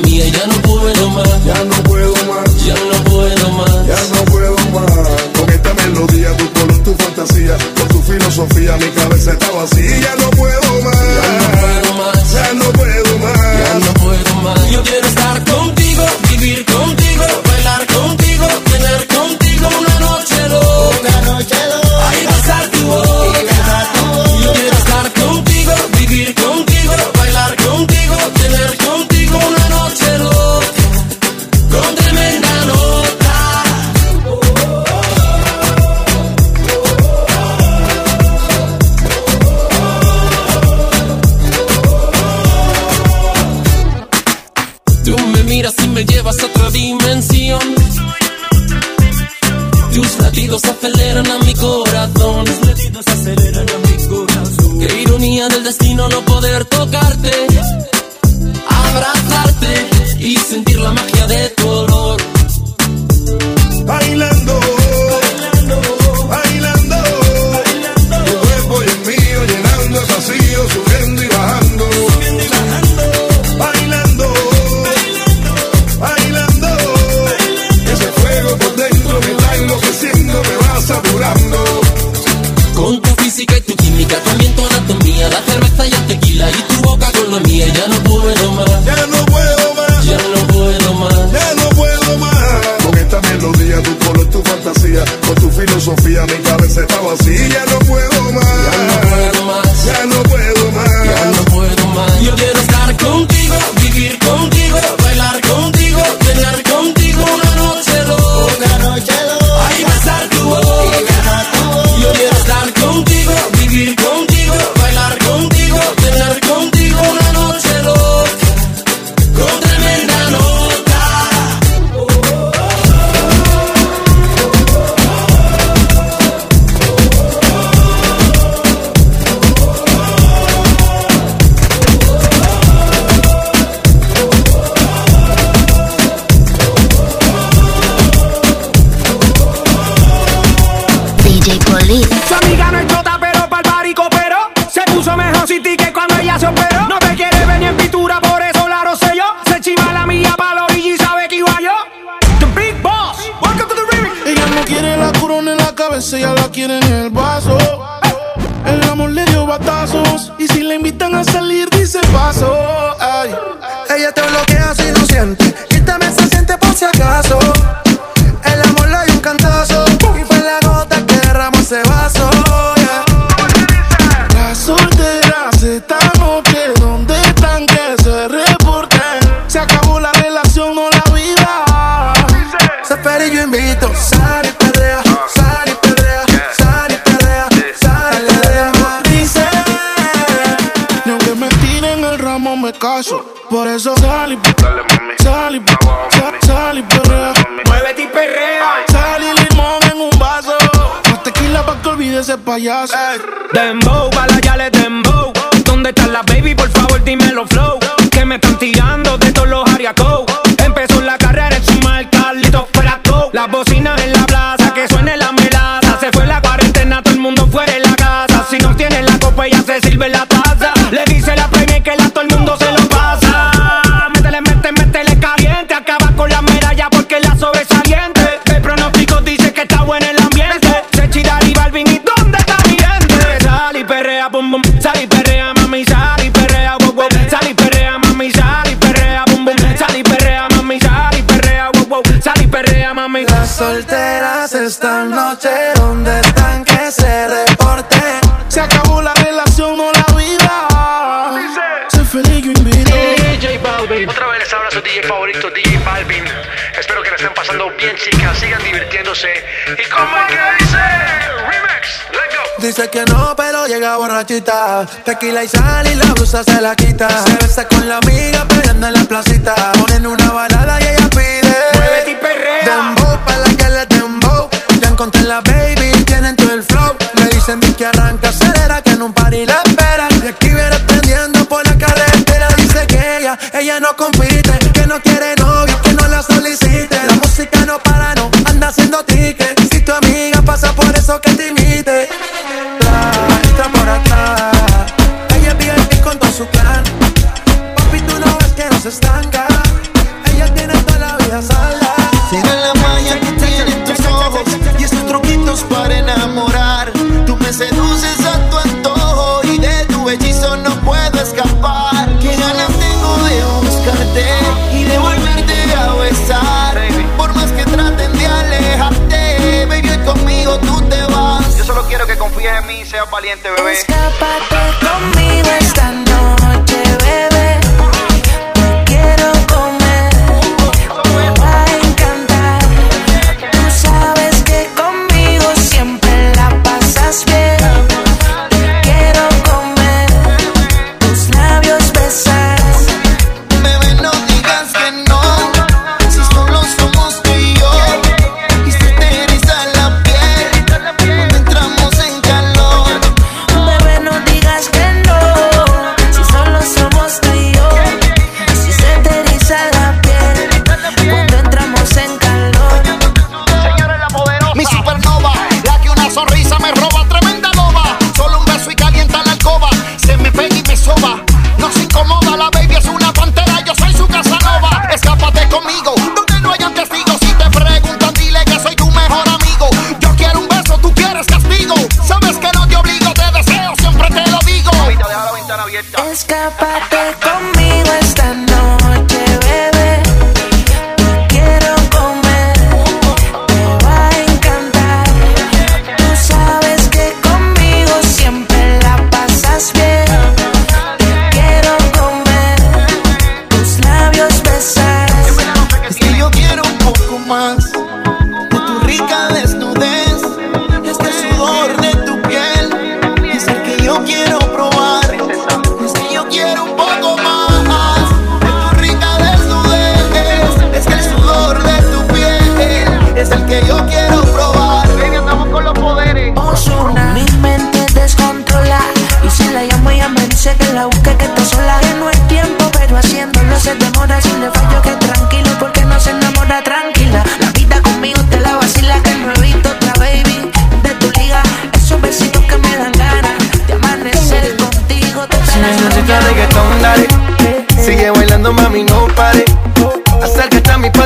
mía, ya no puedo más. Ya no puedo más. Ya no puedo más. Ya no puedo más. Con esta melodía, tu color, tu fantasía, con tu filosofía, mi cabeza está vacía. Ya no y sentir la magia de tu Hey. Dembow, para ya le dembow. ¿Dónde está la baby? Por favor, dímelo flow. Que me están tirando de todos los ariacos. Empezó la carrera en su marca, listo fuera todo. Las bocinas en la plaza, que suene la melaza. Se fue la cuarentena, todo el mundo fuera de la casa. Si no tiene la copa, ya se sirve la taza. Le dice perrea, bum. Sal y perrea, mami, sal y perrea, wow wow. Sal y perrea, mami, sal y perrea, bum bum. Sal y perrea, mami, sal y perrea, wow wow. Sal y perrea, mami. Las solteras esta noche, donde están que se reporte? Se acabó la relación o la vida. Dice. Soy feliz, yo invito. DJ Balvin. Otra vez les habla su DJ favorito, DJ Balvin. Espero que la estén pasando bien, chicas. Sigan divirtiéndose. Y como que dice, Remix, Dice que no, pero llega borrachita. Tequila y sal y la blusa se la quita. Se besa con la amiga peleando en la placita. Ponen una balada y ella pide. Muévete y perrea. Dembow, para la que le dembow. Ya encontré la baby, tienen todo el flow. Me dicen di que arranca, acelera, que en un party la espera. Y aquí viene prendiendo por la carretera. Dice que ella, ella no compite, que no quiere novio, que no la solicite. La música no para, no anda haciendo ticket. Si tu amiga pasa por eso que te valiente, bebé. Escápate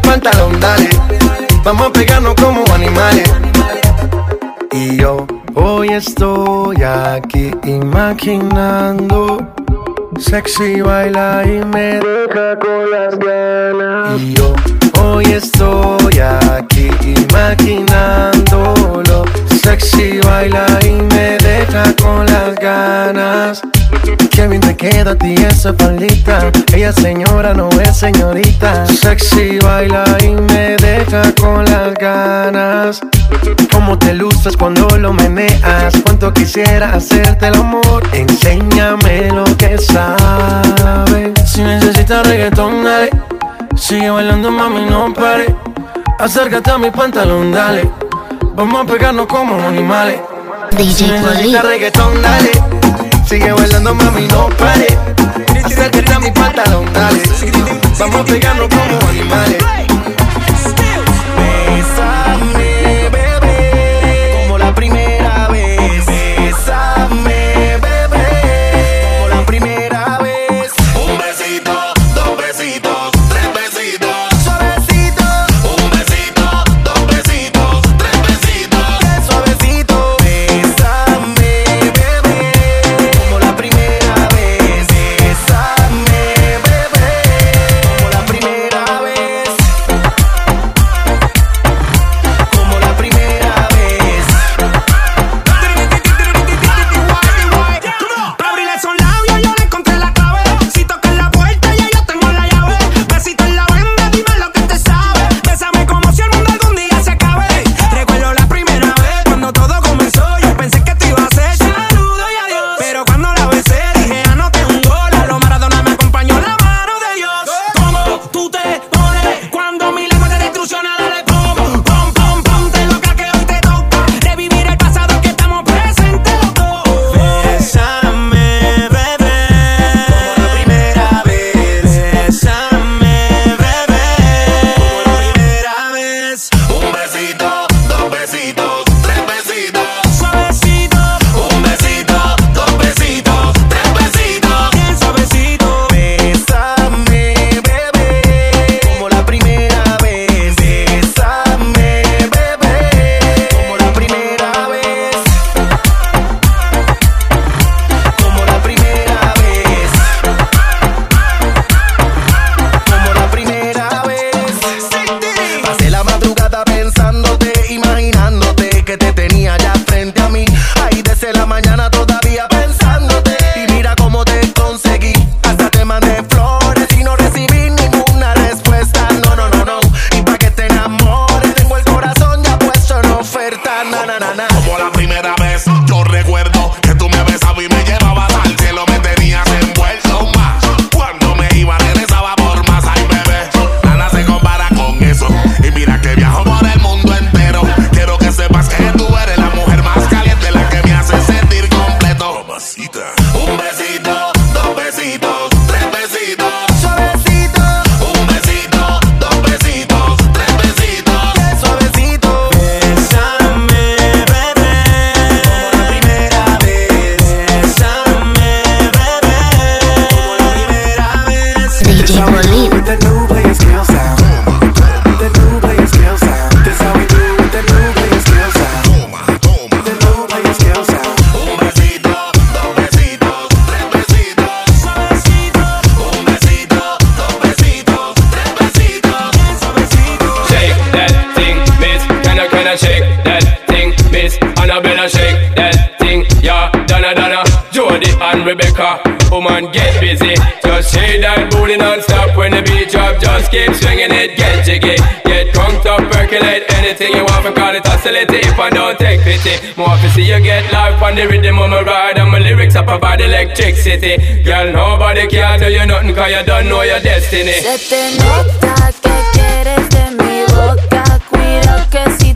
Mi pantalón, dale. Vamos a pegarnos como animales. Y yo hoy estoy aquí imaginando. Sexy baila y me deja con las ganas. Y yo hoy estoy aquí imaginándolo. Sexy baila y me deja con las ganas. Qué te queda a ti esa faldita. Ella señora no es señorita. Sexy baila y me deja con las ganas. Cómo te luces cuando lo meneas. Cuánto quisiera hacerte el amor. Enséñame lo que sabes. Si necesitas reggaetón, dale. Sigue bailando, mami, no pare. Acércate a mi pantalón, dale. Vamos a pegarnos como animales. DJ si reggaetón, dale. Sigue bailando, mami, no pare. Acércate a mi pantalón, dale. Vamos a pegarnos como animales. Rebecca. Woman, oh get busy. Just shake that booty non-stop when the beat drop. Just keep swinging it, get jiggy. Get drunk, up, percolate anything you want from call it oscillator if I don't take pity. More to see you get life on the rhythm of my ride and my lyrics up about electricity. Girl, nobody can do you nothing cause you don't know your destiny. Se te nota que quieres de mi boca, cuida que si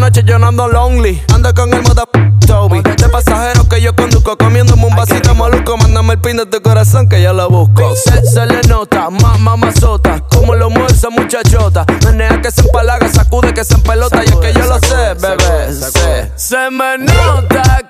noche yo no ando lonely. Ando con el moda Toby. De pasajero que yo conduzco, comiéndome un vasito maluco. Mándame el pin de tu corazón que yo lo busco. Se, se le nota, más mamazota. Como lo mueve esa muchachota. Menea que se empalaga, sacude que se empelota. y es que yo lo sé, bebé. Se me nota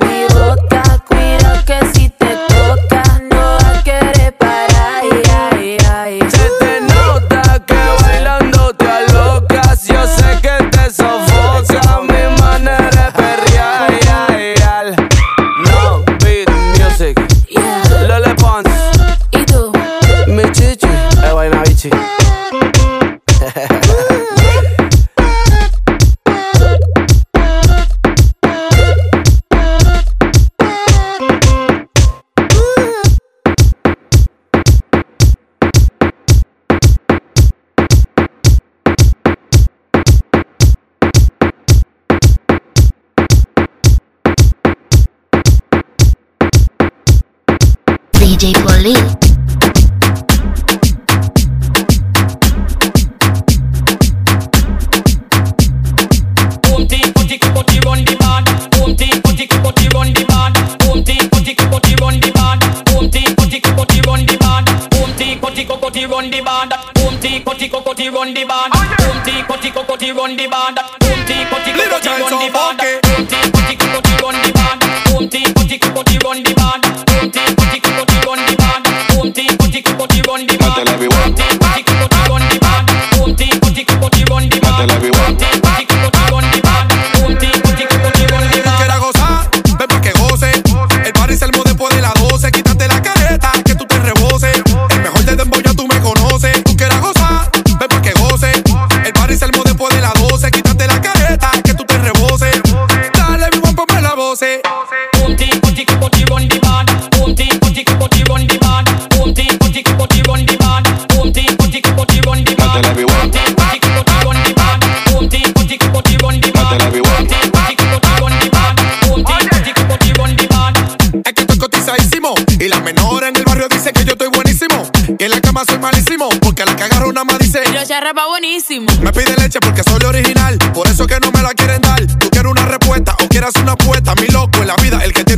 DJ Polly.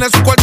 Tiene su cuarto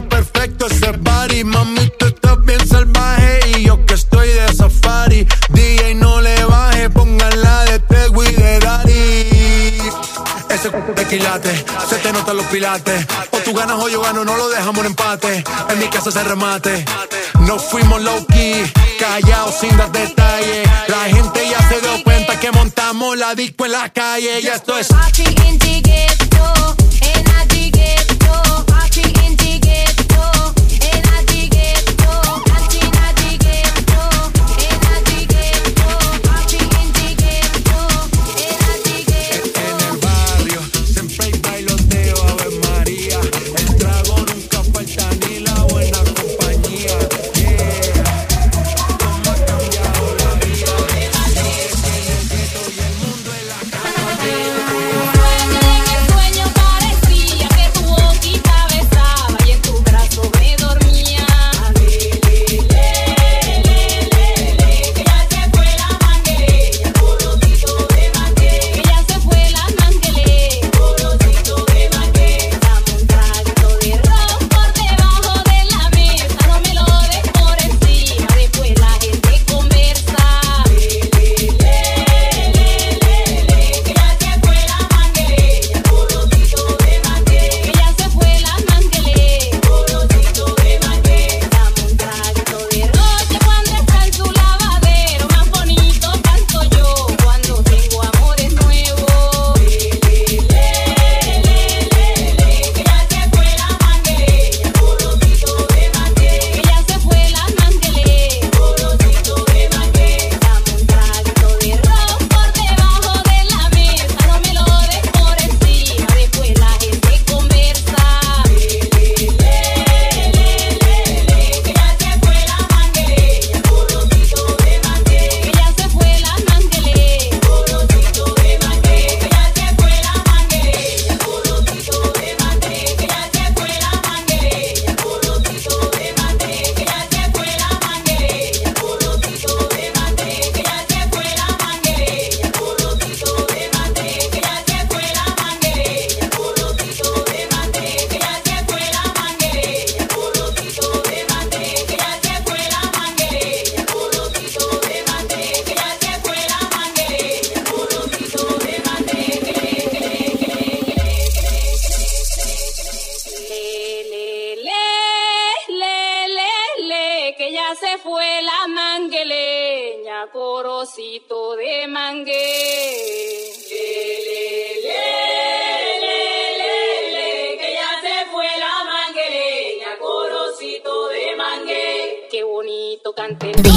perfecto ese party. Mami, tú estás bien salvaje y yo que estoy de safari. DJ, no le baje, pónganla de Tego y de Dari. Ese de quilate, se te notan los pilates. O tú ganas o yo gano, no lo dejamos en empate. En mi casa se remate. No fuimos low key, callados sin dar detalles. La gente ya se dio cuenta que montamos la disco en la calle. Y esto es.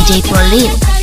DJ Polip.